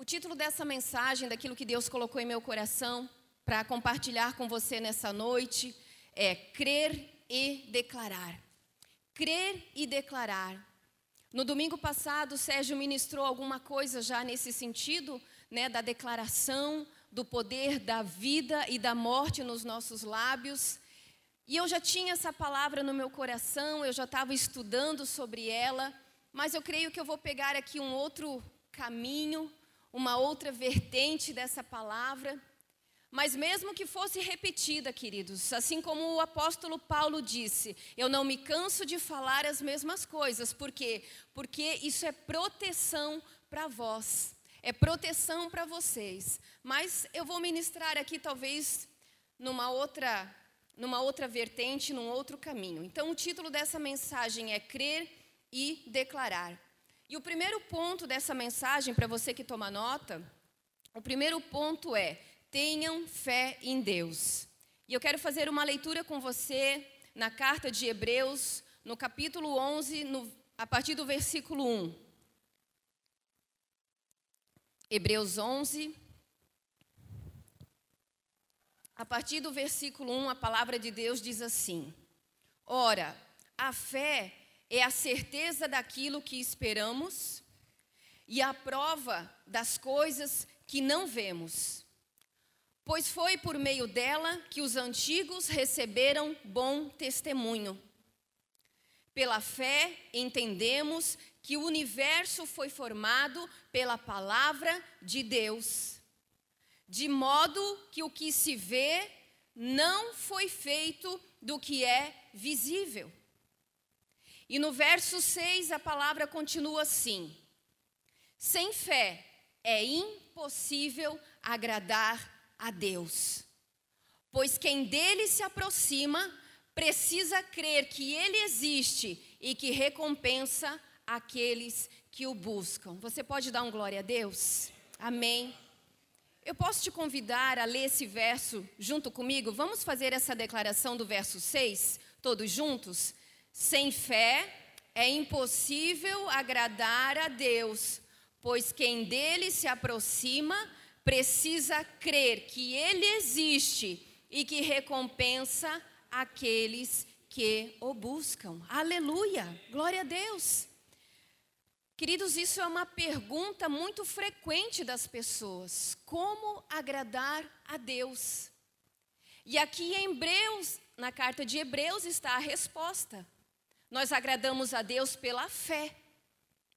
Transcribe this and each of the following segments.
O título dessa mensagem, daquilo que Deus colocou em meu coração para compartilhar com você nessa noite, é crer e declarar. Crer e declarar. No domingo passado, Sérgio ministrou alguma coisa já nesse sentido, né, da declaração do poder da vida e da morte nos nossos lábios. E eu já tinha essa palavra no meu coração, eu já estava estudando sobre ela, mas eu creio que eu vou pegar aqui um outro caminho, uma outra vertente dessa palavra. Mas mesmo que fosse repetida, queridos, assim como o apóstolo Paulo disse, eu não me canso de falar as mesmas coisas, por quê? Porque isso é proteção para vós, é proteção para vocês. Mas eu vou ministrar aqui talvez numa outra numa outra vertente, num outro caminho. Então, o título dessa mensagem é Crer e Declarar. E o primeiro ponto dessa mensagem, para você que toma nota, o primeiro ponto é: tenham fé em Deus. E eu quero fazer uma leitura com você na carta de Hebreus, no capítulo 11, no, a partir do versículo 1. Hebreus 11, a partir do versículo 1, a palavra de Deus diz assim: Ora, a fé é a certeza daquilo que esperamos e a prova das coisas que não vemos. Pois foi por meio dela que os antigos receberam bom testemunho. Pela fé, entendemos que o universo foi formado pela palavra de Deus de modo que o que se vê não foi feito do que é visível. E no verso 6 a palavra continua assim: sem fé é impossível agradar a Deus, pois quem dele se aproxima precisa crer que ele existe e que recompensa aqueles que o buscam. Você pode dar um glória a Deus? Amém. Eu posso te convidar a ler esse verso junto comigo? Vamos fazer essa declaração do verso 6, todos juntos? Sem fé é impossível agradar a Deus, pois quem dele se aproxima precisa crer que ele existe e que recompensa aqueles que o buscam. Aleluia! Glória a Deus! Queridos, isso é uma pergunta muito frequente das pessoas: como agradar a Deus? E aqui em Hebreus, na carta de Hebreus, está a resposta. Nós agradamos a Deus pela fé,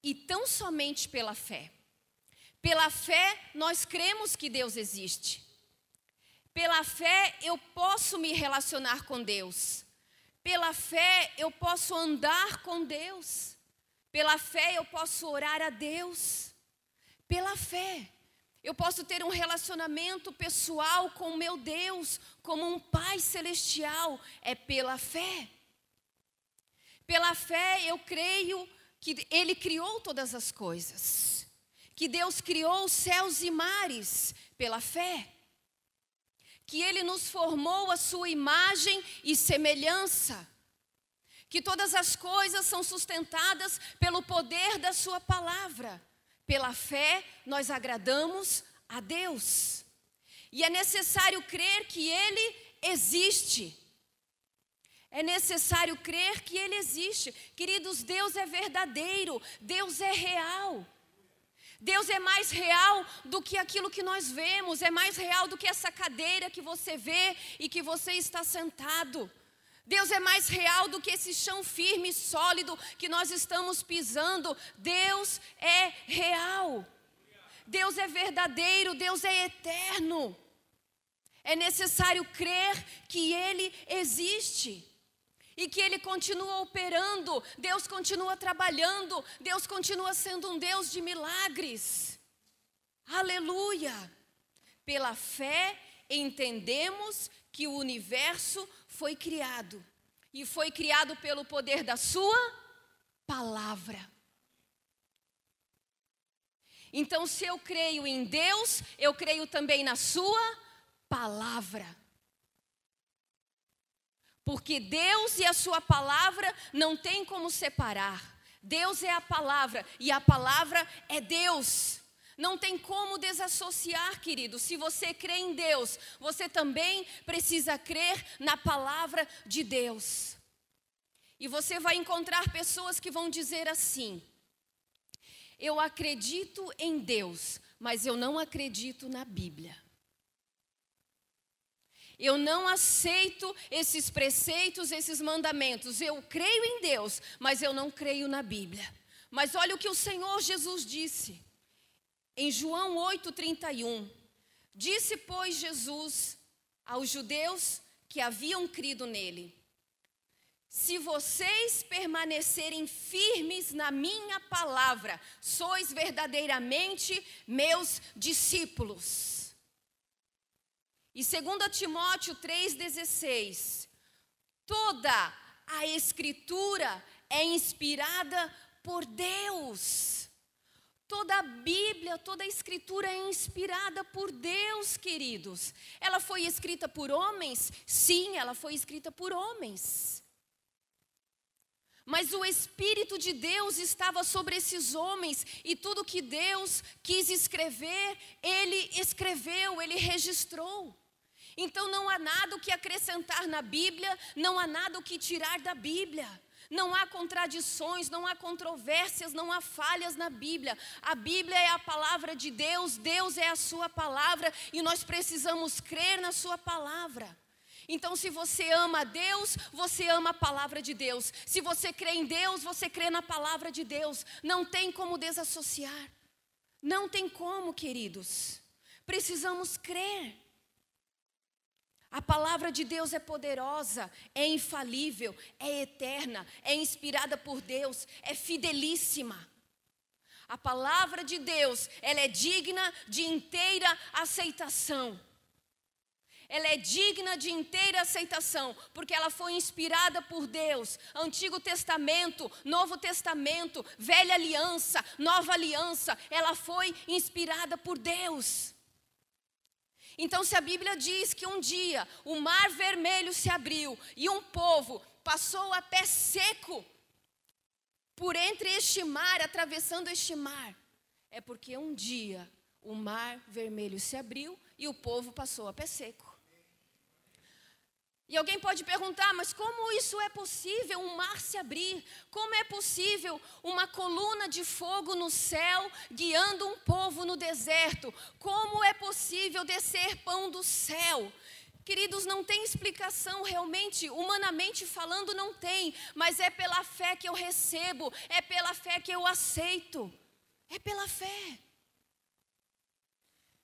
e tão somente pela fé. Pela fé, nós cremos que Deus existe. Pela fé, eu posso me relacionar com Deus. Pela fé, eu posso andar com Deus. Pela fé eu posso orar a Deus. Pela fé eu posso ter um relacionamento pessoal com o meu Deus, como um Pai celestial. É pela fé. Pela fé eu creio que Ele criou todas as coisas. Que Deus criou céus e mares pela fé. Que Ele nos formou a sua imagem e semelhança que todas as coisas são sustentadas pelo poder da Sua palavra. Pela fé, nós agradamos a Deus. E é necessário crer que Ele existe. É necessário crer que Ele existe. Queridos, Deus é verdadeiro, Deus é real. Deus é mais real do que aquilo que nós vemos, é mais real do que essa cadeira que você vê e que você está sentado. Deus é mais real do que esse chão firme e sólido que nós estamos pisando. Deus é real. Deus é verdadeiro, Deus é eterno. É necessário crer que Ele existe e que Ele continua operando, Deus continua trabalhando, Deus continua sendo um Deus de milagres. Aleluia! Pela fé entendemos que o universo foi criado e foi criado pelo poder da Sua palavra. Então, se eu creio em Deus, eu creio também na Sua palavra. Porque Deus e a Sua palavra não tem como separar. Deus é a palavra e a palavra é Deus. Não tem como desassociar, querido. Se você crê em Deus, você também precisa crer na palavra de Deus. E você vai encontrar pessoas que vão dizer assim: Eu acredito em Deus, mas eu não acredito na Bíblia. Eu não aceito esses preceitos, esses mandamentos. Eu creio em Deus, mas eu não creio na Bíblia. Mas olha o que o Senhor Jesus disse. Em João 8:31, disse pois Jesus aos judeus que haviam crido nele: Se vocês permanecerem firmes na minha palavra, sois verdadeiramente meus discípulos. E 2 Timóteo 3,16: Toda a Escritura é inspirada por Deus Toda a Bíblia, toda a Escritura é inspirada por Deus, queridos. Ela foi escrita por homens? Sim, ela foi escrita por homens. Mas o Espírito de Deus estava sobre esses homens e tudo que Deus quis escrever, Ele escreveu, Ele registrou. Então não há nada o que acrescentar na Bíblia, não há nada o que tirar da Bíblia. Não há contradições, não há controvérsias, não há falhas na Bíblia. A Bíblia é a palavra de Deus, Deus é a Sua palavra e nós precisamos crer na Sua palavra. Então, se você ama a Deus, você ama a palavra de Deus. Se você crê em Deus, você crê na palavra de Deus. Não tem como desassociar. Não tem como, queridos. Precisamos crer. A palavra de Deus é poderosa, é infalível, é eterna, é inspirada por Deus, é fidelíssima. A palavra de Deus, ela é digna de inteira aceitação. Ela é digna de inteira aceitação, porque ela foi inspirada por Deus. Antigo Testamento, Novo Testamento, Velha Aliança, Nova Aliança, ela foi inspirada por Deus. Então, se a Bíblia diz que um dia o mar vermelho se abriu e um povo passou a pé seco por entre este mar, atravessando este mar, é porque um dia o mar vermelho se abriu e o povo passou a pé seco. E alguém pode perguntar, mas como isso é possível, um mar se abrir? Como é possível uma coluna de fogo no céu guiando um povo no deserto? Como é possível descer pão do céu? Queridos, não tem explicação realmente, humanamente falando, não tem, mas é pela fé que eu recebo, é pela fé que eu aceito, é pela fé.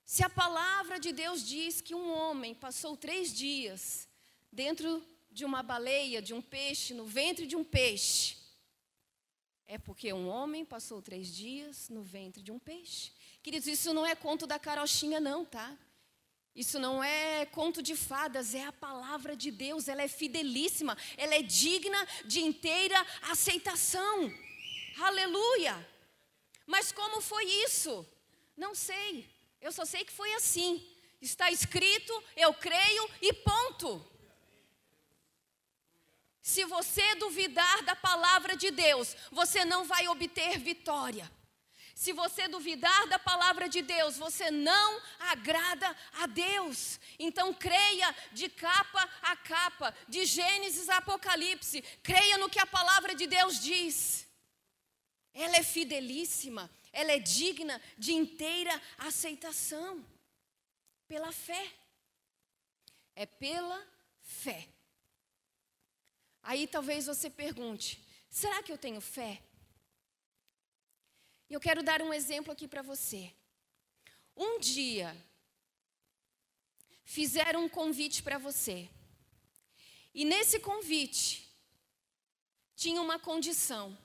Se a palavra de Deus diz que um homem passou três dias dentro de uma baleia, de um peixe, no ventre de um peixe. É porque um homem passou três dias no ventre de um peixe. Queridos, isso não é conto da carochinha, não, tá? Isso não é conto de fadas, é a palavra de Deus, ela é fidelíssima, ela é digna de inteira aceitação. Aleluia! Mas como foi isso? Não sei, eu só sei que foi assim. Está escrito, eu creio e ponto. Se você duvidar da palavra de Deus, você não vai obter vitória. Se você duvidar da palavra de Deus, você não agrada a Deus. Então creia de capa a capa, de Gênesis a Apocalipse. Creia no que a palavra de Deus diz. Ela é fidelíssima, ela é digna de inteira aceitação. Pela fé. É pela fé. Aí talvez você pergunte: será que eu tenho fé? Eu quero dar um exemplo aqui para você. Um dia, fizeram um convite para você. E nesse convite, tinha uma condição.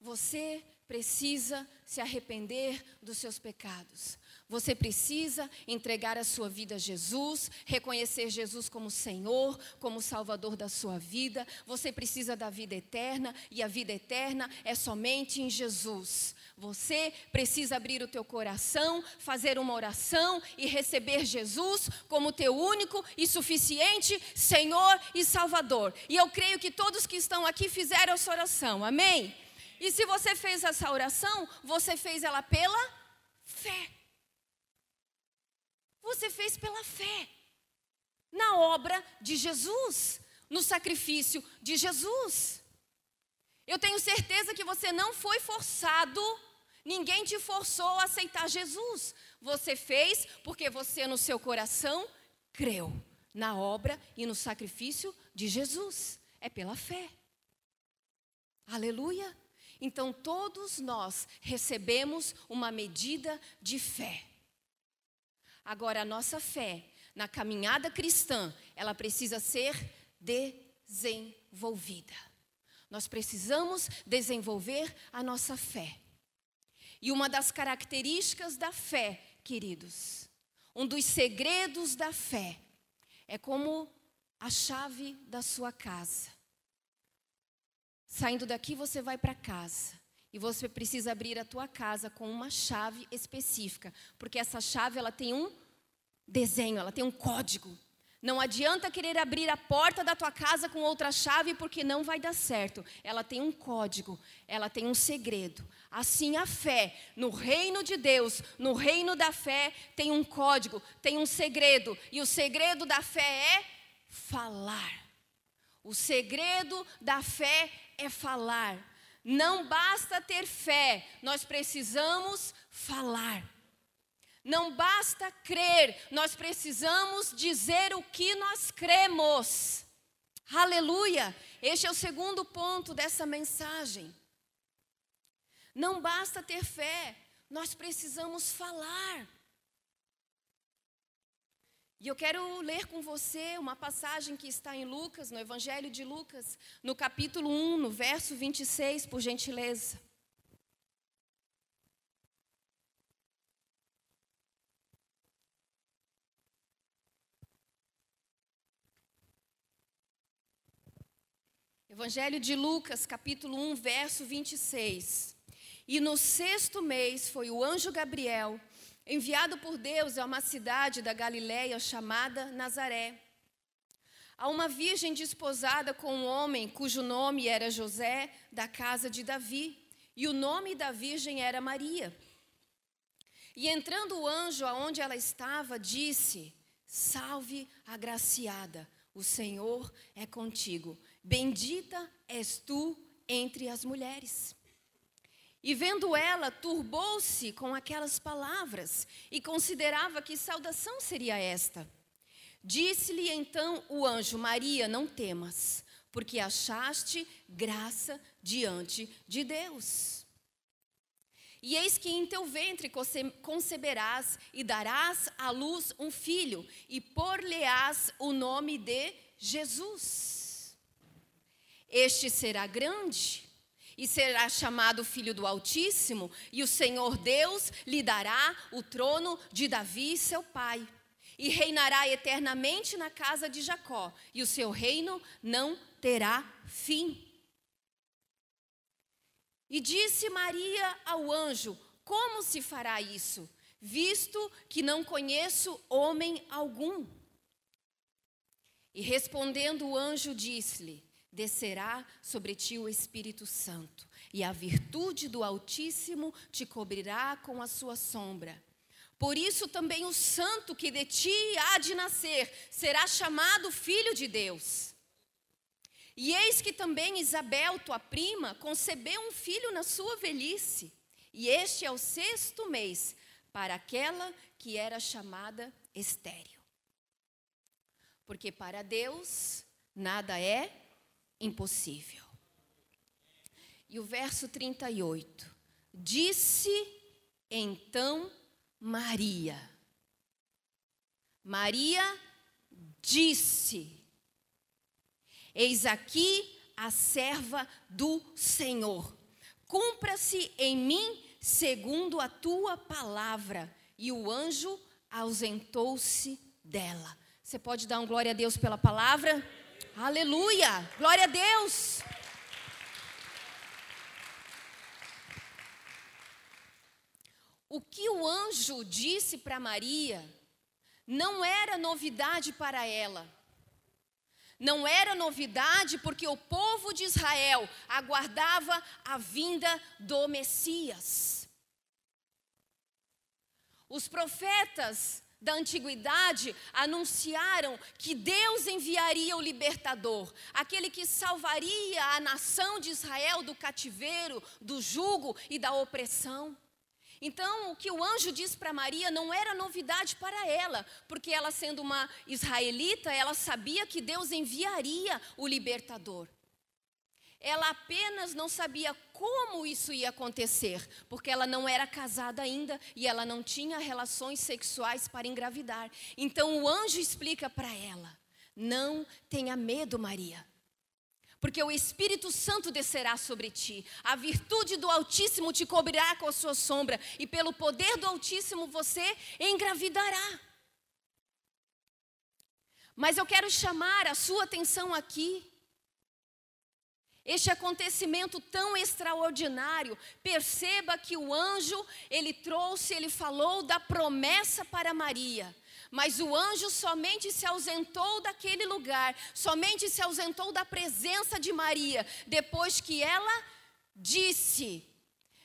Você precisa se arrepender dos seus pecados. Você precisa entregar a sua vida a Jesus, reconhecer Jesus como Senhor, como Salvador da sua vida. Você precisa da vida eterna e a vida eterna é somente em Jesus. Você precisa abrir o teu coração, fazer uma oração e receber Jesus como teu único e suficiente Senhor e Salvador. E eu creio que todos que estão aqui fizeram essa oração. Amém? E se você fez essa oração, você fez ela pela fez pela fé na obra de Jesus, no sacrifício de Jesus. Eu tenho certeza que você não foi forçado, ninguém te forçou a aceitar Jesus. Você fez porque você, no seu coração, creu na obra e no sacrifício de Jesus. É pela fé. Aleluia. Então, todos nós recebemos uma medida de fé. Agora, a nossa fé na caminhada cristã, ela precisa ser desenvolvida. Nós precisamos desenvolver a nossa fé. E uma das características da fé, queridos, um dos segredos da fé, é como a chave da sua casa. Saindo daqui, você vai para casa. E você precisa abrir a tua casa com uma chave específica, porque essa chave ela tem um desenho, ela tem um código. Não adianta querer abrir a porta da tua casa com outra chave porque não vai dar certo. Ela tem um código, ela tem um segredo. Assim a fé, no reino de Deus, no reino da fé, tem um código, tem um segredo. E o segredo da fé é falar. O segredo da fé é falar. Não basta ter fé, nós precisamos falar. Não basta crer, nós precisamos dizer o que nós cremos. Aleluia! Este é o segundo ponto dessa mensagem. Não basta ter fé, nós precisamos falar. E eu quero ler com você uma passagem que está em Lucas, no Evangelho de Lucas, no capítulo 1, no verso 26, por gentileza. Evangelho de Lucas, capítulo 1, verso 26. E no sexto mês foi o anjo Gabriel, enviado por Deus a uma cidade da Galiléia chamada Nazaré. A uma virgem desposada com um homem cujo nome era José, da casa de Davi, e o nome da virgem era Maria. E entrando o anjo aonde ela estava, disse: Salve, agraciada, o Senhor é contigo. Bendita és tu entre as mulheres. E vendo ela, turbou-se com aquelas palavras e considerava que saudação seria esta. Disse-lhe então o anjo: Maria, não temas, porque achaste graça diante de Deus. E eis que em teu ventre conceberás e darás à luz um filho, e por-lhe-ás o nome de Jesus. Este será grande e será chamado Filho do Altíssimo, e o Senhor Deus lhe dará o trono de Davi, seu pai. E reinará eternamente na casa de Jacó, e o seu reino não terá fim. E disse Maria ao anjo: Como se fará isso, visto que não conheço homem algum? E respondendo o anjo, disse-lhe: descerá sobre ti o Espírito Santo, e a virtude do Altíssimo te cobrirá com a sua sombra. Por isso também o santo que de ti há de nascer será chamado filho de Deus. E eis que também Isabel, tua prima, concebeu um filho na sua velhice, e este é o sexto mês para aquela que era chamada estéril. Porque para Deus nada é impossível. E o verso 38. Disse então Maria. Maria disse: Eis aqui a serva do Senhor. Cumpra-se em mim segundo a tua palavra. E o anjo ausentou-se dela. Você pode dar um glória a Deus pela palavra? Aleluia! Glória a Deus! O que o anjo disse para Maria não era novidade para ela. Não era novidade porque o povo de Israel aguardava a vinda do Messias. Os profetas da antiguidade anunciaram que Deus enviaria o libertador, aquele que salvaria a nação de Israel do cativeiro, do jugo e da opressão. Então, o que o anjo diz para Maria não era novidade para ela, porque ela, sendo uma israelita, ela sabia que Deus enviaria o libertador. Ela apenas não sabia como isso ia acontecer, porque ela não era casada ainda e ela não tinha relações sexuais para engravidar. Então o anjo explica para ela: Não tenha medo, Maria, porque o Espírito Santo descerá sobre ti, a virtude do Altíssimo te cobrirá com a sua sombra, e pelo poder do Altíssimo você engravidará. Mas eu quero chamar a sua atenção aqui este acontecimento tão extraordinário, perceba que o anjo, ele trouxe, ele falou da promessa para Maria. Mas o anjo somente se ausentou daquele lugar, somente se ausentou da presença de Maria, depois que ela disse.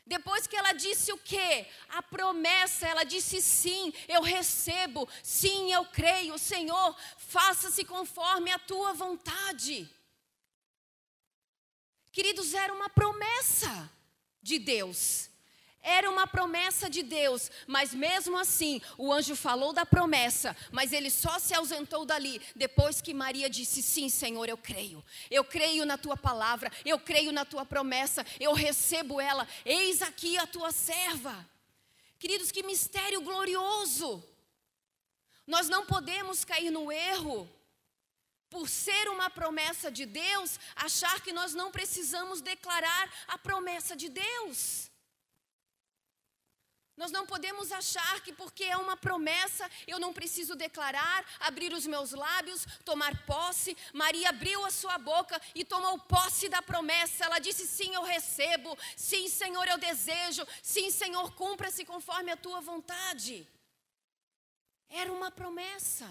Depois que ela disse o quê? A promessa, ela disse sim, eu recebo, sim, eu creio, Senhor, faça-se conforme a tua vontade. Queridos, era uma promessa de Deus. Era uma promessa de Deus, mas mesmo assim, o anjo falou da promessa, mas ele só se ausentou dali depois que Maria disse: Sim, Senhor, eu creio, eu creio na tua palavra, eu creio na tua promessa, eu recebo ela, eis aqui a tua serva. Queridos, que mistério glorioso! Nós não podemos cair no erro por ser uma promessa de Deus, achar que nós não precisamos declarar a promessa de Deus. Nós não podemos achar que porque é uma promessa eu não preciso declarar, abrir os meus lábios, tomar posse. Maria abriu a sua boca e tomou posse da promessa. Ela disse: Sim, eu recebo. Sim, Senhor, eu desejo. Sim, Senhor, cumpra-se conforme a tua vontade. Era uma promessa.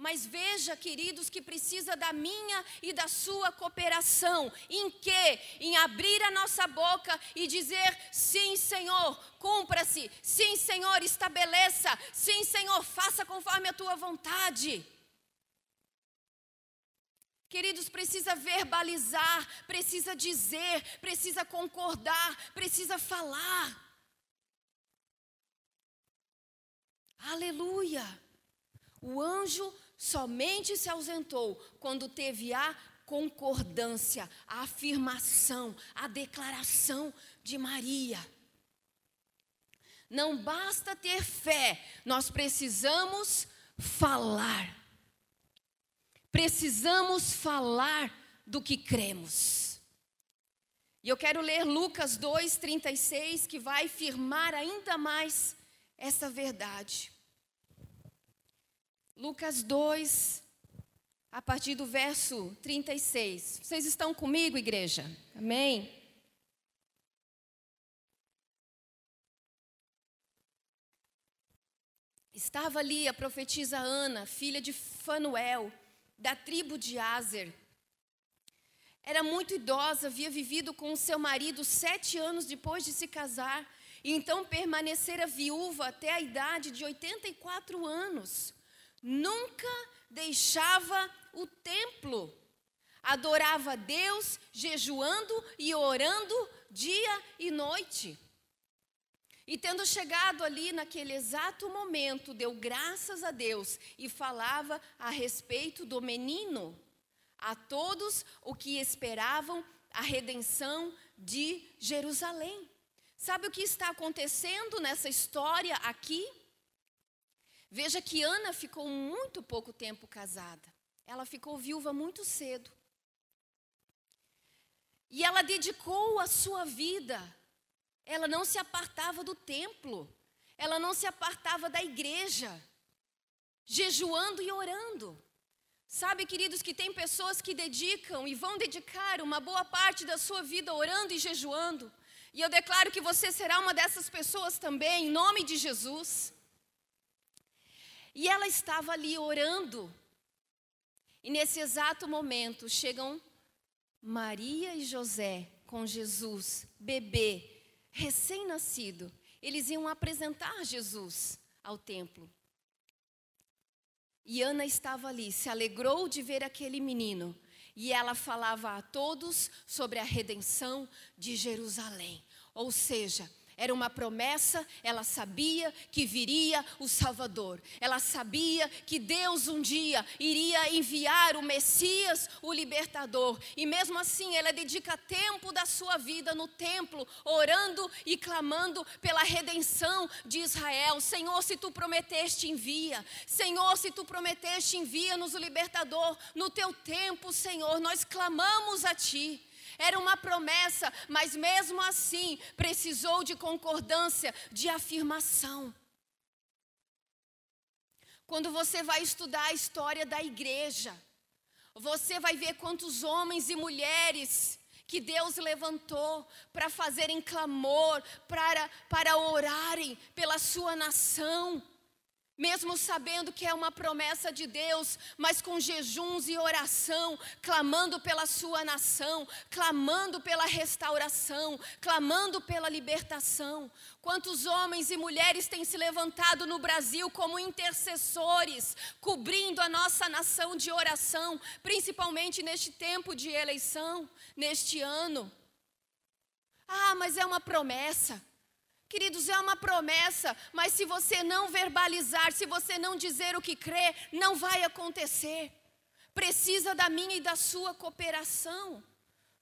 Mas veja, queridos, que precisa da minha e da sua cooperação. Em que? Em abrir a nossa boca e dizer: sim, Senhor, cumpra-se. Sim, Senhor, estabeleça. Sim, Senhor, faça conforme a tua vontade. Queridos, precisa verbalizar, precisa dizer, precisa concordar, precisa falar. Aleluia. O anjo somente se ausentou quando teve a concordância, a afirmação, a declaração de Maria. Não basta ter fé, nós precisamos falar. Precisamos falar do que cremos. E eu quero ler Lucas 2:36 que vai firmar ainda mais essa verdade. Lucas 2, a partir do verso 36. Vocês estão comigo, igreja? Amém? Estava ali a profetisa Ana, filha de Fanuel, da tribo de Azer. Era muito idosa, havia vivido com seu marido sete anos depois de se casar, e então permanecera viúva até a idade de 84 anos nunca deixava o templo. Adorava Deus jejuando e orando dia e noite. E tendo chegado ali naquele exato momento, deu graças a Deus e falava a respeito do menino, a todos o que esperavam a redenção de Jerusalém. Sabe o que está acontecendo nessa história aqui? Veja que Ana ficou muito pouco tempo casada. Ela ficou viúva muito cedo. E ela dedicou a sua vida. Ela não se apartava do templo. Ela não se apartava da igreja. Jejuando e orando. Sabe, queridos, que tem pessoas que dedicam e vão dedicar uma boa parte da sua vida orando e jejuando. E eu declaro que você será uma dessas pessoas também, em nome de Jesus. E ela estava ali orando. E nesse exato momento chegam Maria e José com Jesus, bebê, recém-nascido. Eles iam apresentar Jesus ao templo. E Ana estava ali, se alegrou de ver aquele menino. E ela falava a todos sobre a redenção de Jerusalém. Ou seja, era uma promessa, ela sabia que viria o Salvador. Ela sabia que Deus um dia iria enviar o Messias, o libertador. E mesmo assim, ela dedica tempo da sua vida no templo, orando e clamando pela redenção de Israel. Senhor, se tu prometeste, envia. Senhor, se tu prometeste, envia-nos o libertador. No teu tempo, Senhor, nós clamamos a ti. Era uma promessa, mas mesmo assim precisou de concordância, de afirmação. Quando você vai estudar a história da igreja, você vai ver quantos homens e mulheres que Deus levantou para fazerem clamor, para, para orarem pela sua nação mesmo sabendo que é uma promessa de Deus, mas com jejuns e oração, clamando pela sua nação, clamando pela restauração, clamando pela libertação. Quantos homens e mulheres têm se levantado no Brasil como intercessores, cobrindo a nossa nação de oração, principalmente neste tempo de eleição, neste ano? Ah, mas é uma promessa. Queridos, é uma promessa, mas se você não verbalizar, se você não dizer o que crê, não vai acontecer. Precisa da minha e da sua cooperação.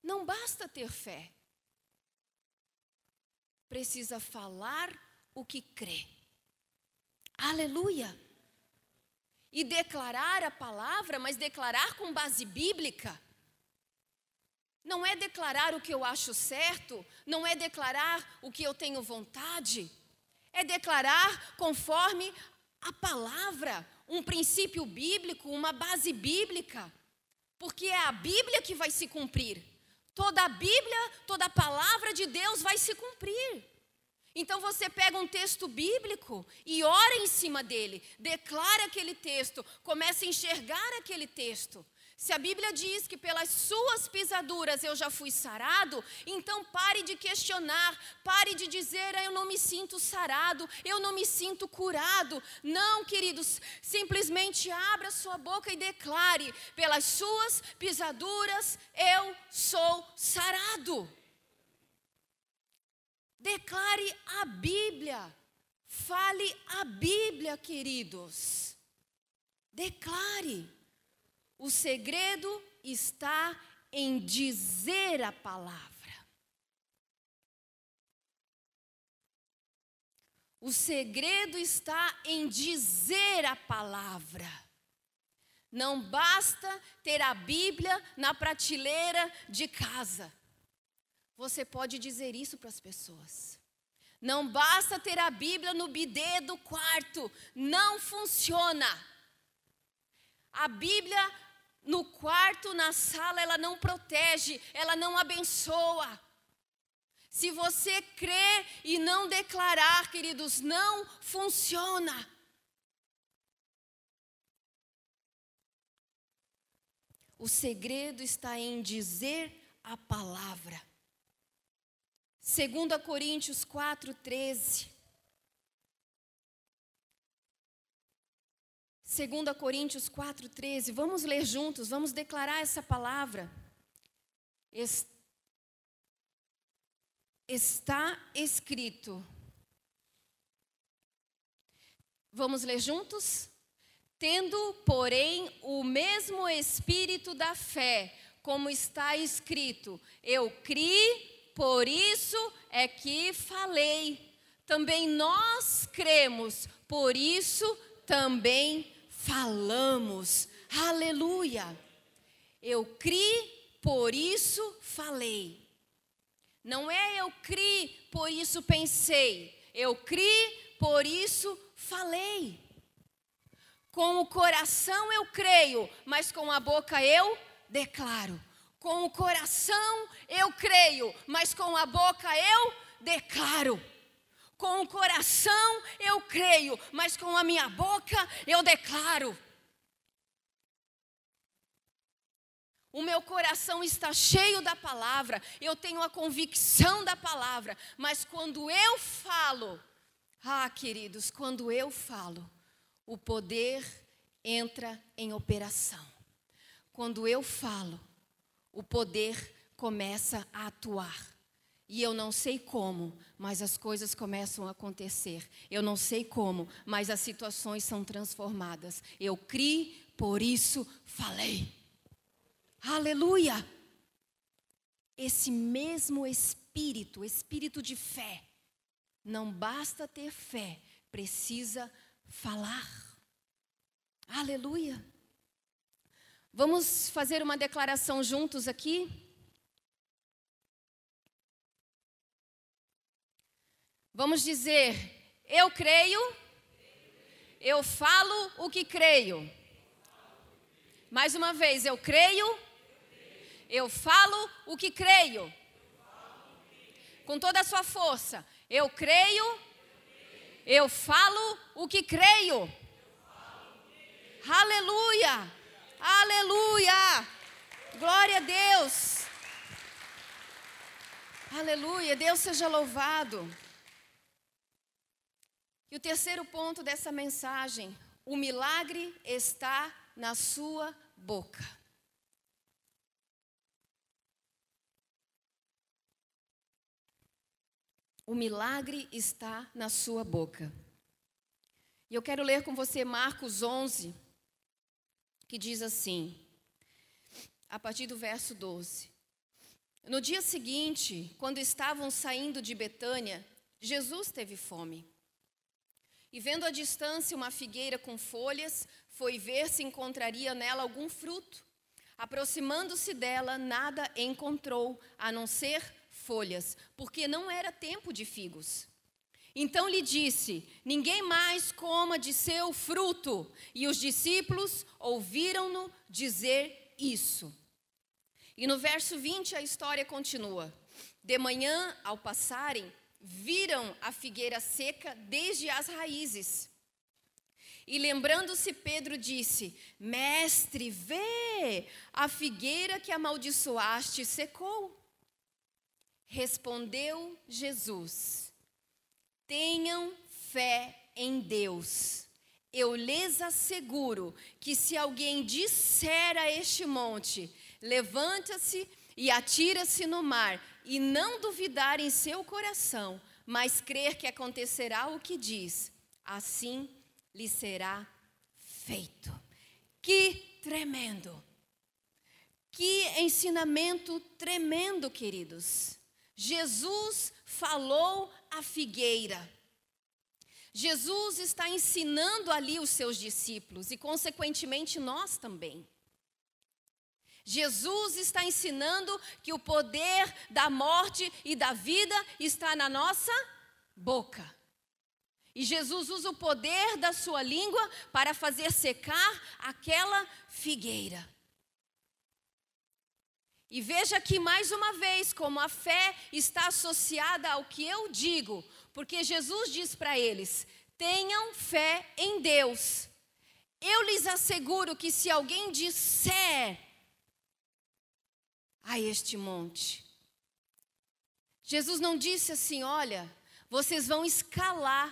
Não basta ter fé. Precisa falar o que crê. Aleluia. E declarar a palavra, mas declarar com base bíblica. Não é declarar o que eu acho certo, não é declarar o que eu tenho vontade, é declarar conforme a palavra, um princípio bíblico, uma base bíblica, porque é a Bíblia que vai se cumprir. Toda a Bíblia, toda a palavra de Deus vai se cumprir. Então você pega um texto bíblico e ora em cima dele, declara aquele texto, começa a enxergar aquele texto. Se a Bíblia diz que pelas suas pisaduras eu já fui sarado, então pare de questionar, pare de dizer eu não me sinto sarado, eu não me sinto curado. Não, queridos, simplesmente abra sua boca e declare: pelas suas pisaduras eu sou sarado. Declare a Bíblia. Fale a Bíblia, queridos. Declare. O segredo está em dizer a palavra. O segredo está em dizer a palavra. Não basta ter a Bíblia na prateleira de casa. Você pode dizer isso para as pessoas. Não basta ter a Bíblia no bidê do quarto. Não funciona. A Bíblia no quarto, na sala, ela não protege, ela não abençoa. Se você crer e não declarar, queridos, não funciona. O segredo está em dizer a palavra. 2 Coríntios 4, 13. 2 Coríntios 4,13. Vamos ler juntos, vamos declarar essa palavra. Está escrito. Vamos ler juntos? Tendo, porém, o mesmo espírito da fé, como está escrito: Eu criei, por isso é que falei. Também nós cremos, por isso também falamos. Aleluia. Eu criei, por isso falei. Não é eu criei, por isso pensei. Eu criei, por isso falei. Com o coração eu creio, mas com a boca eu declaro. Com o coração eu creio, mas com a boca eu declaro. Com o coração eu creio, mas com a minha boca eu declaro. O meu coração está cheio da palavra, eu tenho a convicção da palavra, mas quando eu falo, ah, queridos, quando eu falo, o poder entra em operação. Quando eu falo, o poder começa a atuar. E eu não sei como, mas as coisas começam a acontecer. Eu não sei como, mas as situações são transformadas. Eu criei, por isso falei. Aleluia! Esse mesmo espírito, espírito de fé, não basta ter fé, precisa falar. Aleluia! Vamos fazer uma declaração juntos aqui? Vamos dizer: Eu creio, eu falo o que creio. Mais uma vez, eu creio, eu falo o que creio. Com toda a sua força, eu creio, eu falo o que creio. Aleluia! Aleluia! Glória a Deus! Aleluia! Deus seja louvado. E o terceiro ponto dessa mensagem: o milagre está na sua boca. O milagre está na sua boca. E eu quero ler com você Marcos 11, que diz assim, a partir do verso 12. No dia seguinte, quando estavam saindo de Betânia, Jesus teve fome. E vendo à distância uma figueira com folhas, foi ver se encontraria nela algum fruto. Aproximando-se dela, nada encontrou, a não ser folhas, porque não era tempo de figos. Então lhe disse: Ninguém mais coma de seu fruto. E os discípulos ouviram-no dizer isso. E no verso 20 a história continua. De manhã, ao passarem, viram a figueira seca desde as raízes. E lembrando-se, Pedro disse: Mestre, vê, a figueira que amaldiçoaste secou. Respondeu Jesus: Tenham fé em Deus. Eu lhes asseguro que se alguém disser a este monte: Levanta-se e atira-se no mar, e não duvidar em seu coração, mas crer que acontecerá o que diz, assim lhe será feito. Que tremendo! Que ensinamento tremendo, queridos. Jesus falou à figueira. Jesus está ensinando ali os seus discípulos e, consequentemente, nós também. Jesus está ensinando que o poder da morte e da vida está na nossa boca. E Jesus usa o poder da sua língua para fazer secar aquela figueira. E veja aqui mais uma vez como a fé está associada ao que eu digo, porque Jesus diz para eles: tenham fé em Deus. Eu lhes asseguro que se alguém disser a este monte. Jesus não disse assim: olha, vocês vão escalar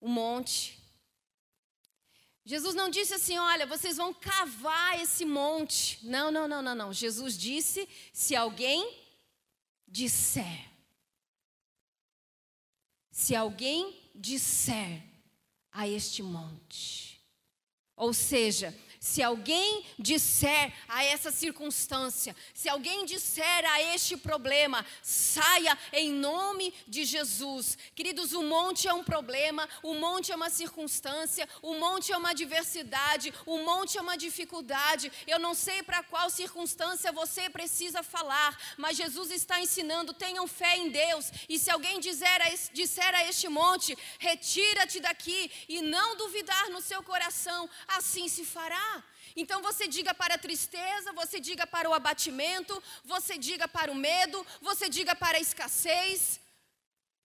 o monte. Jesus não disse assim: olha, vocês vão cavar esse monte. Não, não, não, não, não. Jesus disse: se alguém disser. Se alguém disser a este monte. Ou seja, se alguém disser a essa circunstância, se alguém disser a este problema, saia em nome de Jesus. Queridos, o monte é um problema, o monte é uma circunstância, o monte é uma adversidade, o monte é uma dificuldade. Eu não sei para qual circunstância você precisa falar, mas Jesus está ensinando: tenham fé em Deus. E se alguém dizer a, disser a este monte, retira-te daqui, e não duvidar no seu coração, assim se fará. Então você diga para a tristeza, você diga para o abatimento, você diga para o medo, você diga para a escassez.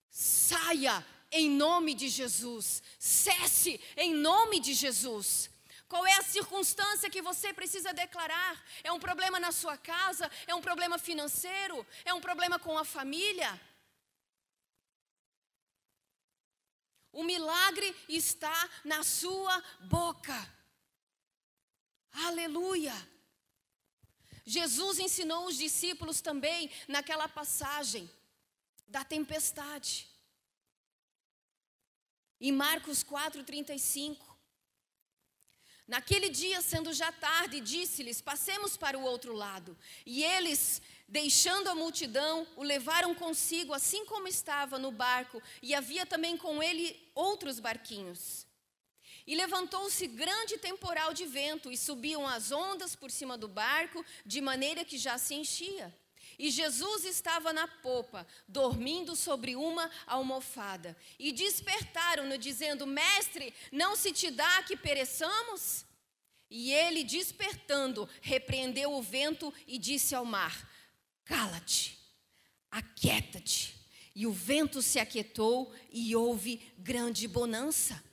Saia em nome de Jesus. Cesse em nome de Jesus. Qual é a circunstância que você precisa declarar? É um problema na sua casa? É um problema financeiro? É um problema com a família? O milagre está na sua boca. Aleluia. Jesus ensinou os discípulos também naquela passagem da tempestade. Em Marcos 4:35. Naquele dia, sendo já tarde, disse-lhes: Passemos para o outro lado. E eles, deixando a multidão, o levaram consigo, assim como estava no barco, e havia também com ele outros barquinhos. E levantou-se grande temporal de vento, e subiam as ondas por cima do barco, de maneira que já se enchia. E Jesus estava na popa, dormindo sobre uma almofada. E despertaram-no, dizendo: Mestre, não se te dá que pereçamos? E ele, despertando, repreendeu o vento e disse ao mar: Cala-te, aquieta-te. E o vento se aquietou e houve grande bonança.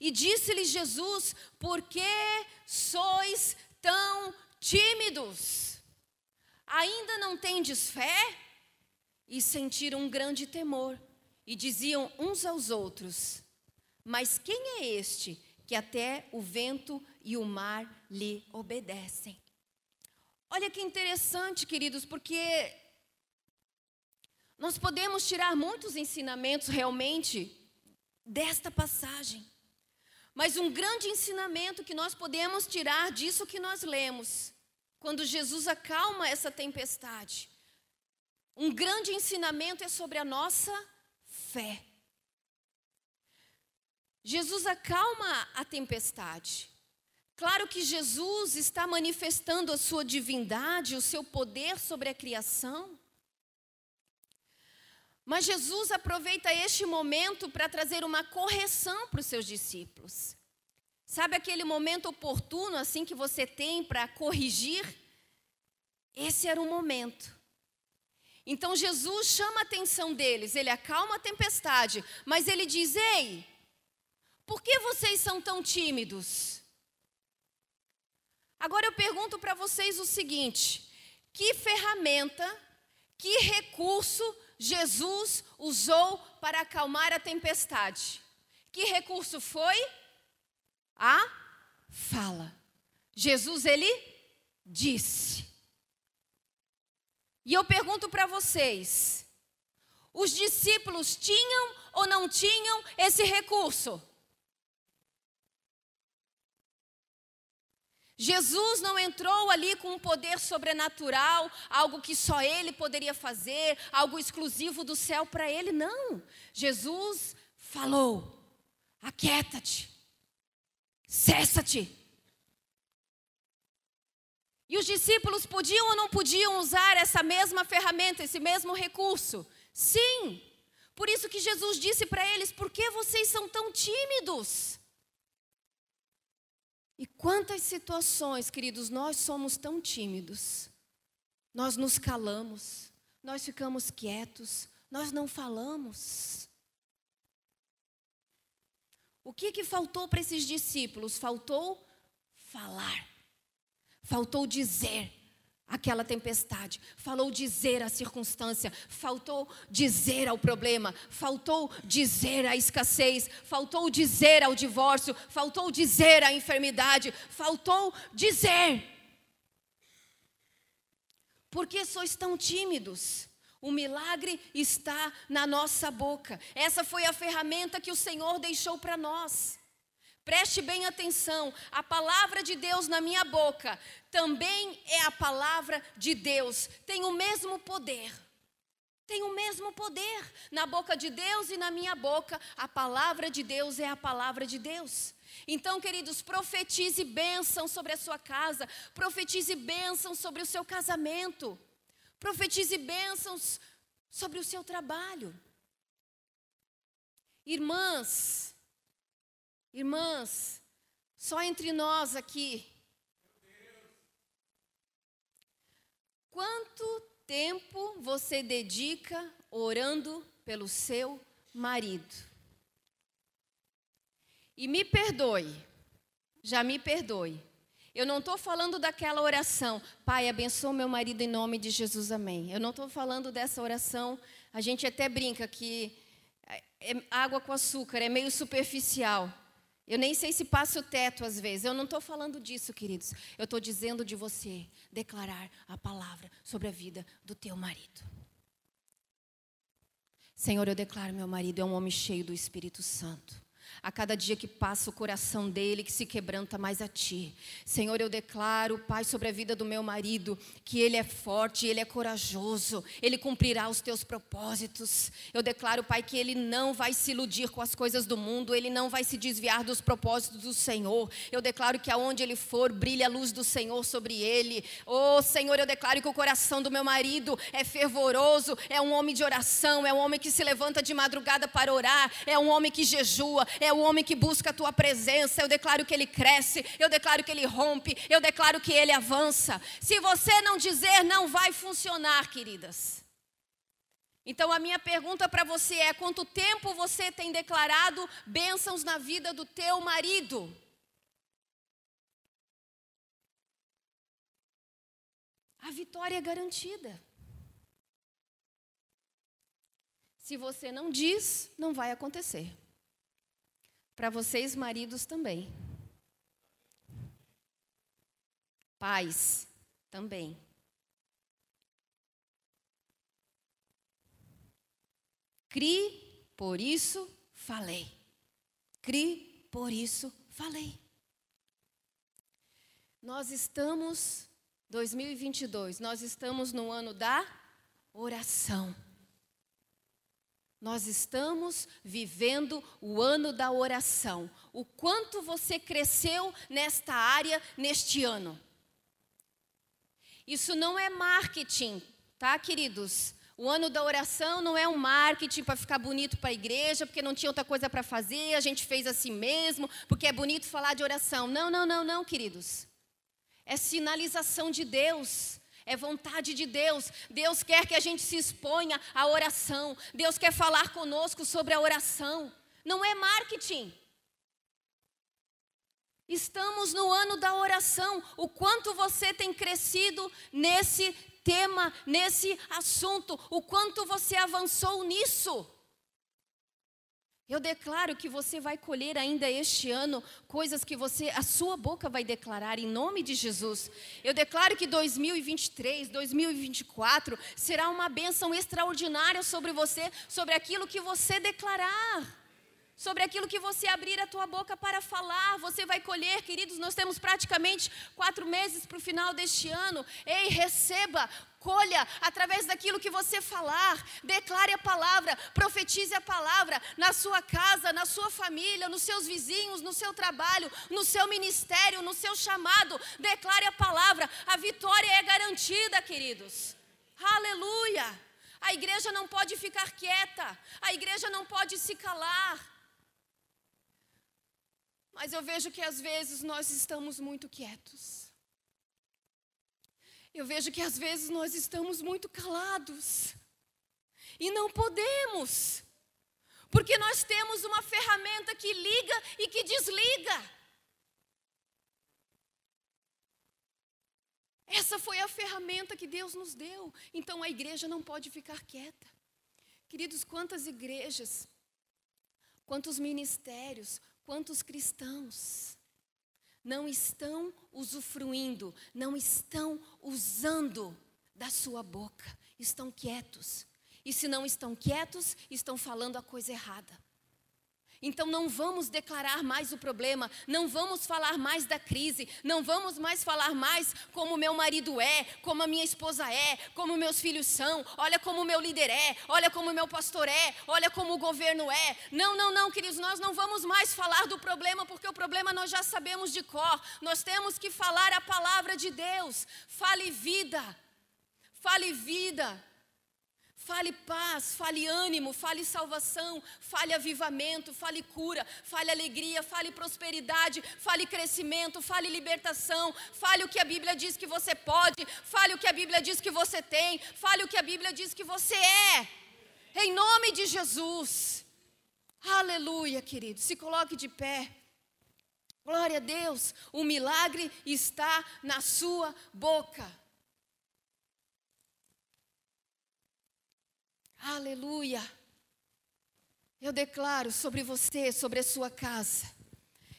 E disse-lhe Jesus: Por que sois tão tímidos? Ainda não tendes fé? E sentiram um grande temor, e diziam uns aos outros: Mas quem é este que até o vento e o mar lhe obedecem? Olha que interessante, queridos, porque nós podemos tirar muitos ensinamentos realmente desta passagem. Mas um grande ensinamento que nós podemos tirar disso que nós lemos quando Jesus acalma essa tempestade. Um grande ensinamento é sobre a nossa fé. Jesus acalma a tempestade. Claro que Jesus está manifestando a sua divindade, o seu poder sobre a criação. Mas Jesus aproveita este momento para trazer uma correção para os seus discípulos. Sabe aquele momento oportuno assim que você tem para corrigir? Esse era o momento. Então Jesus chama a atenção deles, ele acalma a tempestade, mas ele diz: Ei, por que vocês são tão tímidos? Agora eu pergunto para vocês o seguinte: que ferramenta, que recurso Jesus usou para acalmar a tempestade? Que recurso foi? a fala. Jesus, ele disse. E eu pergunto para vocês: os discípulos tinham ou não tinham esse recurso? Jesus não entrou ali com um poder sobrenatural, algo que só ele poderia fazer, algo exclusivo do céu para ele, não. Jesus falou: aquieta-te, Cessa-te. E os discípulos podiam ou não podiam usar essa mesma ferramenta, esse mesmo recurso? Sim. Por isso que Jesus disse para eles: por que vocês são tão tímidos? E quantas situações, queridos, nós somos tão tímidos. Nós nos calamos, nós ficamos quietos, nós não falamos. O que, que faltou para esses discípulos? Faltou falar, faltou dizer aquela tempestade, faltou dizer a circunstância, faltou dizer ao problema, faltou dizer a escassez, faltou dizer ao divórcio, faltou dizer à enfermidade, faltou dizer. Por que sois tão tímidos? O milagre está na nossa boca. Essa foi a ferramenta que o Senhor deixou para nós. Preste bem atenção, a palavra de Deus na minha boca também é a palavra de Deus, tem o mesmo poder. Tem o mesmo poder na boca de Deus e na minha boca, a palavra de Deus é a palavra de Deus. Então, queridos, profetize bênção sobre a sua casa, profetize bênção sobre o seu casamento. Profetize bênçãos sobre o seu trabalho. Irmãs, irmãs, só entre nós aqui. Quanto tempo você dedica orando pelo seu marido? E me perdoe, já me perdoe. Eu não estou falando daquela oração, Pai, abençoa meu marido em nome de Jesus, amém. Eu não estou falando dessa oração, a gente até brinca que é água com açúcar, é meio superficial. Eu nem sei se passa o teto às vezes. Eu não estou falando disso, queridos. Eu estou dizendo de você declarar a palavra sobre a vida do teu marido. Senhor, eu declaro: meu marido é um homem cheio do Espírito Santo a cada dia que passa o coração dele, que se quebranta mais a ti. Senhor, eu declaro, Pai, sobre a vida do meu marido, que ele é forte, ele é corajoso, ele cumprirá os teus propósitos. Eu declaro, Pai, que ele não vai se iludir com as coisas do mundo, ele não vai se desviar dos propósitos do Senhor. Eu declaro que aonde ele for, brilha a luz do Senhor sobre ele. Oh, Senhor, eu declaro que o coração do meu marido é fervoroso, é um homem de oração, é um homem que se levanta de madrugada para orar, é um homem que jejua, é o homem que busca a tua presença. Eu declaro que ele cresce, eu declaro que ele rompe, eu declaro que ele avança. Se você não dizer, não vai funcionar, queridas. Então a minha pergunta para você é: quanto tempo você tem declarado bênçãos na vida do teu marido? A vitória é garantida. Se você não diz, não vai acontecer. Para vocês, maridos, também. Pais, também. Cri, por isso falei. Cri, por isso falei. Nós estamos, 2022, nós estamos no ano da oração. Nós estamos vivendo o ano da oração. O quanto você cresceu nesta área neste ano? Isso não é marketing, tá, queridos? O ano da oração não é um marketing para ficar bonito para a igreja, porque não tinha outra coisa para fazer, a gente fez assim mesmo, porque é bonito falar de oração. Não, não, não, não, queridos. É sinalização de Deus é vontade de Deus. Deus quer que a gente se exponha à oração. Deus quer falar conosco sobre a oração. Não é marketing. Estamos no ano da oração. O quanto você tem crescido nesse tema, nesse assunto, o quanto você avançou nisso. Eu declaro que você vai colher ainda este ano coisas que você, a sua boca vai declarar em nome de Jesus. Eu declaro que 2023, 2024 será uma bênção extraordinária sobre você, sobre aquilo que você declarar. Sobre aquilo que você abrir a tua boca para falar, você vai colher, queridos. Nós temos praticamente quatro meses para o final deste ano. Ei, receba colha através daquilo que você falar, declare a palavra, profetize a palavra na sua casa, na sua família, nos seus vizinhos, no seu trabalho, no seu ministério, no seu chamado, declare a palavra, a vitória é garantida, queridos. Aleluia! A igreja não pode ficar quieta, a igreja não pode se calar. Mas eu vejo que às vezes nós estamos muito quietos. Eu vejo que às vezes nós estamos muito calados. E não podemos. Porque nós temos uma ferramenta que liga e que desliga. Essa foi a ferramenta que Deus nos deu. Então a igreja não pode ficar quieta. Queridos, quantas igrejas, quantos ministérios, quantos cristãos não estão usufruindo, não estão usando da sua boca, estão quietos. E se não estão quietos, estão falando a coisa errada. Então não vamos declarar mais o problema, não vamos falar mais da crise, não vamos mais falar mais como meu marido é, como a minha esposa é, como meus filhos são, olha como meu líder é, olha como meu pastor é, olha como o governo é. Não, não, não, queridos, nós não vamos mais falar do problema, porque o problema nós já sabemos de cor. Nós temos que falar a palavra de Deus. Fale vida. Fale vida. Fale paz, fale ânimo, fale salvação, fale avivamento, fale cura, fale alegria, fale prosperidade, fale crescimento, fale libertação, fale o que a Bíblia diz que você pode, fale o que a Bíblia diz que você tem, fale o que a Bíblia diz que você é. Em nome de Jesus. Aleluia, querido. Se coloque de pé. Glória a Deus. O milagre está na sua boca. Aleluia. Eu declaro sobre você, sobre a sua casa.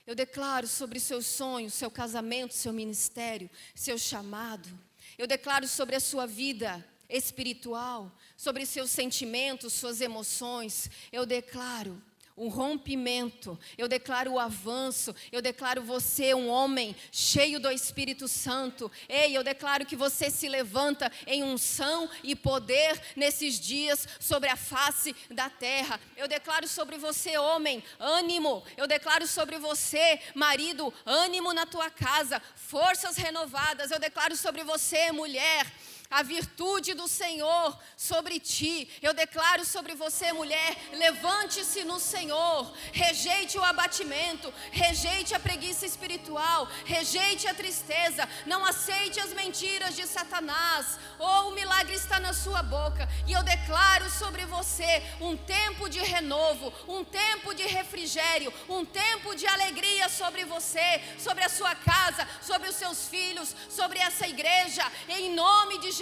Eu declaro sobre seus sonhos, seu casamento, seu ministério, seu chamado. Eu declaro sobre a sua vida espiritual, sobre seus sentimentos, suas emoções. Eu declaro um rompimento, eu declaro o avanço, eu declaro você um homem cheio do Espírito Santo. Ei, eu declaro que você se levanta em unção e poder nesses dias sobre a face da terra. Eu declaro sobre você, homem, ânimo. Eu declaro sobre você, marido, ânimo na tua casa, forças renovadas. Eu declaro sobre você, mulher, a virtude do Senhor sobre ti. Eu declaro sobre você, mulher: levante-se no Senhor, rejeite o abatimento, rejeite a preguiça espiritual, rejeite a tristeza, não aceite as mentiras de Satanás. Oh, o milagre está na sua boca. E eu declaro sobre você um tempo de renovo, um tempo de refrigério, um tempo de alegria sobre você, sobre a sua casa, sobre os seus filhos, sobre essa igreja, em nome de Jesus,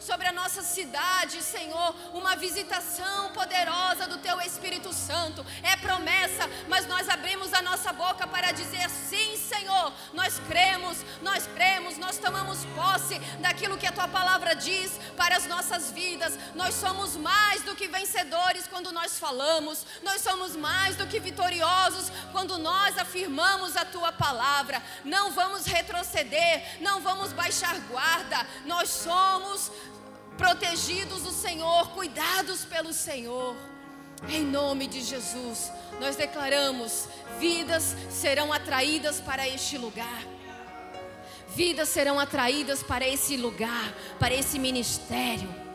sobre a nossa cidade, Senhor, uma visitação poderosa do Teu Espírito Santo. É promessa, mas nós abrimos a nossa boca para dizer sim, Senhor. Nós cremos, nós cremos, nós tomamos posse daquilo que a Tua palavra diz para as nossas vidas. Nós somos mais do que vencedores quando nós falamos, nós somos mais do que vitoriosos quando nós afirmamos a Tua palavra. Não vamos retroceder, não vamos baixar guarda, nós somos somos protegidos do Senhor, cuidados pelo Senhor. Em nome de Jesus, nós declaramos: vidas serão atraídas para este lugar. Vidas serão atraídas para esse lugar, para esse ministério.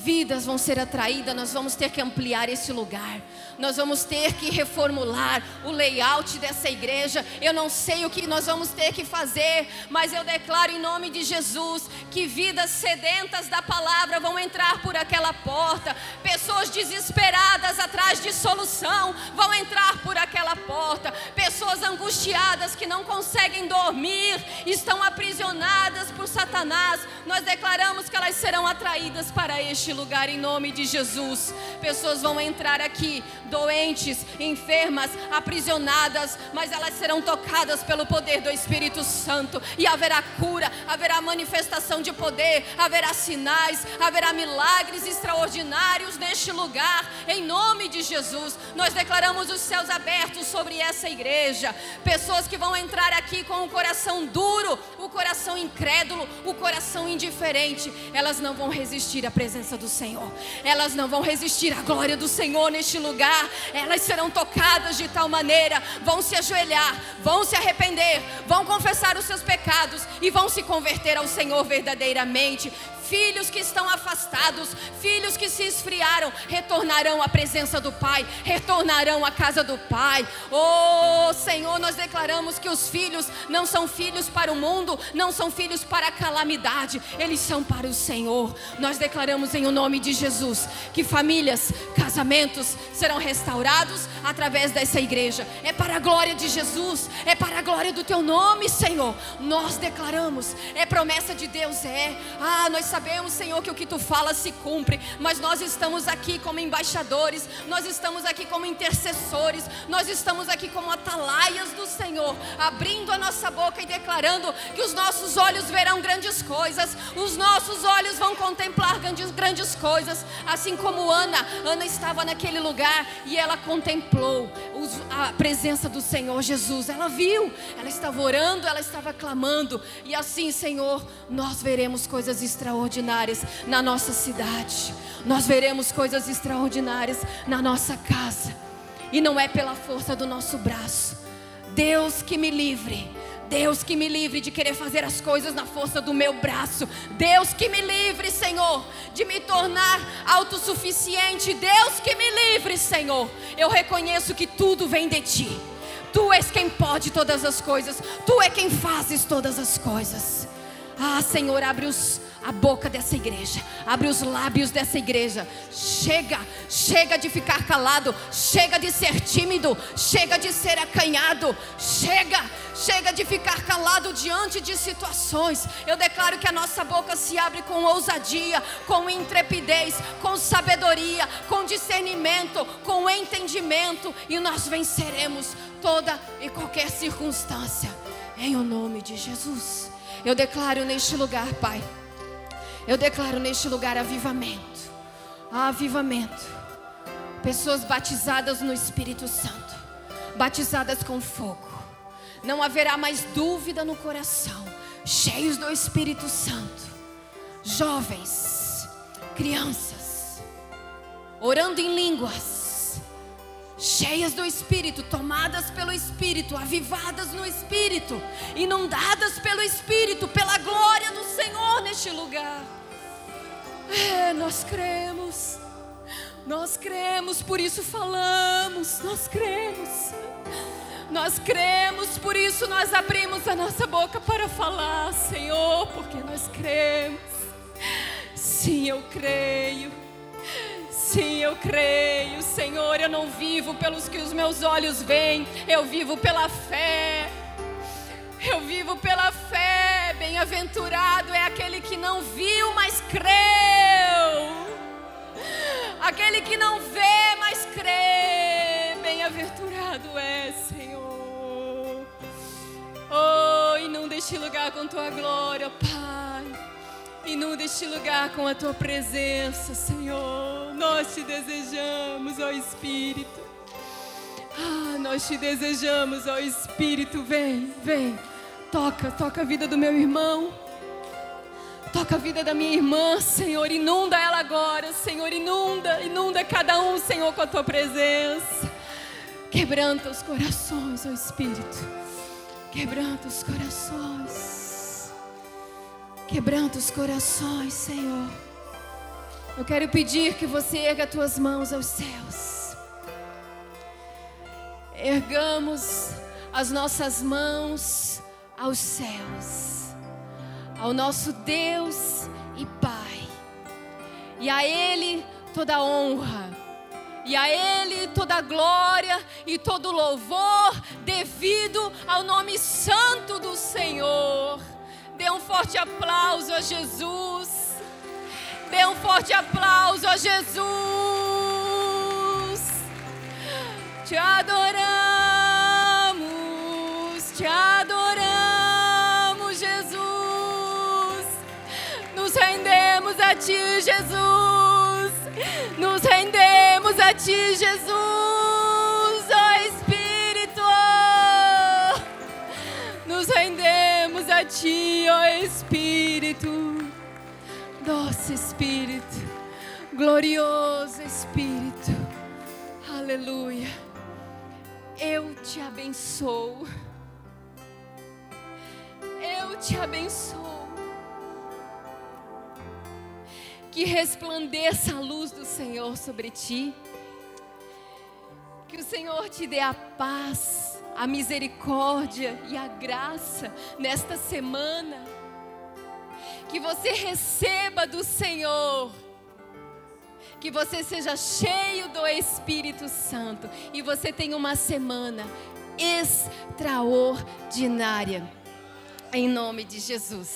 Vidas vão ser atraídas, nós vamos ter que ampliar esse lugar nós vamos ter que reformular o layout dessa igreja. Eu não sei o que nós vamos ter que fazer, mas eu declaro em nome de Jesus que vidas sedentas da palavra vão entrar por aquela porta. Pessoas desesperadas atrás de solução vão entrar por aquela porta. Pessoas angustiadas que não conseguem dormir, estão aprisionadas por Satanás. Nós declaramos que elas serão atraídas para este lugar em nome de Jesus. Pessoas vão entrar aqui doentes, enfermas, aprisionadas, mas elas serão tocadas pelo poder do Espírito Santo e haverá cura, haverá manifestação de poder, haverá sinais, haverá milagres extraordinários neste lugar, em nome de Jesus. Nós declaramos os céus abertos sobre essa igreja, pessoas que vão entrar aqui com o coração duro, o coração incrédulo, o coração indiferente, elas não vão resistir à presença do Senhor, elas não vão resistir à glória do Senhor neste lugar. Elas serão tocadas de tal maneira, vão se ajoelhar, vão se arrepender, vão confessar os seus pecados e vão se converter ao Senhor verdadeiramente filhos que estão afastados, filhos que se esfriaram, retornarão à presença do Pai, retornarão à casa do Pai. Oh Senhor, nós declaramos que os filhos não são filhos para o mundo, não são filhos para a calamidade, eles são para o Senhor. Nós declaramos em o nome de Jesus que famílias, casamentos serão restaurados através dessa igreja. É para a glória de Jesus, é para a glória do teu nome, Senhor. Nós declaramos, é promessa de Deus, é. Ah, nós sabemos sabemos, Senhor, que o que tu fala se cumpre, mas nós estamos aqui como embaixadores, nós estamos aqui como intercessores, nós estamos aqui como atalaias do Senhor, abrindo a nossa boca e declarando que os nossos olhos verão grandes coisas, os nossos olhos vão contemplar grandes, grandes coisas, assim como Ana, Ana estava naquele lugar e ela contemplou a presença do Senhor Jesus, ela viu, ela estava orando, ela estava clamando, e assim, Senhor, nós veremos coisas extraordinárias extraordinárias na nossa cidade. Nós veremos coisas extraordinárias na nossa casa. E não é pela força do nosso braço. Deus que me livre. Deus que me livre de querer fazer as coisas na força do meu braço. Deus que me livre, Senhor, de me tornar autossuficiente. Deus que me livre, Senhor. Eu reconheço que tudo vem de ti. Tu és quem pode todas as coisas. Tu é quem fazes todas as coisas. Ah, Senhor, abre os a boca dessa igreja, abre os lábios dessa igreja. Chega, chega de ficar calado, chega de ser tímido, chega de ser acanhado, chega, Chega de ficar calado diante de situações. Eu declaro que a nossa boca se abre com ousadia, com intrepidez, com sabedoria, com discernimento, com entendimento e nós venceremos toda e qualquer circunstância. Em o nome de Jesus. Eu declaro neste lugar, Pai. Eu declaro neste lugar avivamento. Avivamento. Pessoas batizadas no Espírito Santo, batizadas com fogo não haverá mais dúvida no coração, cheios do Espírito Santo, jovens, crianças, orando em línguas, cheias do Espírito, tomadas pelo Espírito, avivadas no Espírito, inundadas pelo Espírito, pela glória do Senhor neste lugar. É, nós cremos, nós cremos, por isso falamos, nós cremos. Nós cremos, por isso nós abrimos a nossa boca para falar, Senhor, porque nós cremos. Sim, eu creio. Sim, eu creio, Senhor. Eu não vivo pelos que os meus olhos veem, eu vivo pela fé. Eu vivo pela fé. Bem-aventurado é aquele que não viu, mas creu. Aquele que não vê, mas crê. Bem-aventurado é, Senhor. Oh, inunda este lugar com tua glória, Pai. Inunda este lugar com a tua presença, Senhor. Nós te desejamos, ó Espírito. Ah, nós te desejamos, ó Espírito. Vem, vem. Toca, toca a vida do meu irmão. Toca a vida da minha irmã, Senhor. Inunda ela agora, Senhor. Inunda, inunda cada um, Senhor, com a tua presença. Quebranta os corações, ó Espírito. Quebranta os corações. Quebranta os corações, Senhor. Eu quero pedir que você erga as tuas mãos aos céus. Ergamos as nossas mãos aos céus, ao nosso Deus e Pai. E a Ele toda a honra e a Ele toda a glória e todo louvor devido ao nome santo do Senhor. Dê um forte aplauso a Jesus. Dê um forte aplauso a Jesus. Te adoramos, te adoramos, Jesus. Nos rendemos a Ti, Jesus. Nos rendemos a Ti, Jesus, Ti, ó Espírito. Doce Espírito, glorioso Espírito. Aleluia. Eu te abençoo. Eu te abençoo. que resplandeça a luz do Senhor sobre ti. Que o Senhor te dê a paz, a misericórdia e a graça nesta semana. Que você receba do Senhor. Que você seja cheio do Espírito Santo e você tenha uma semana extraordinária. Em nome de Jesus.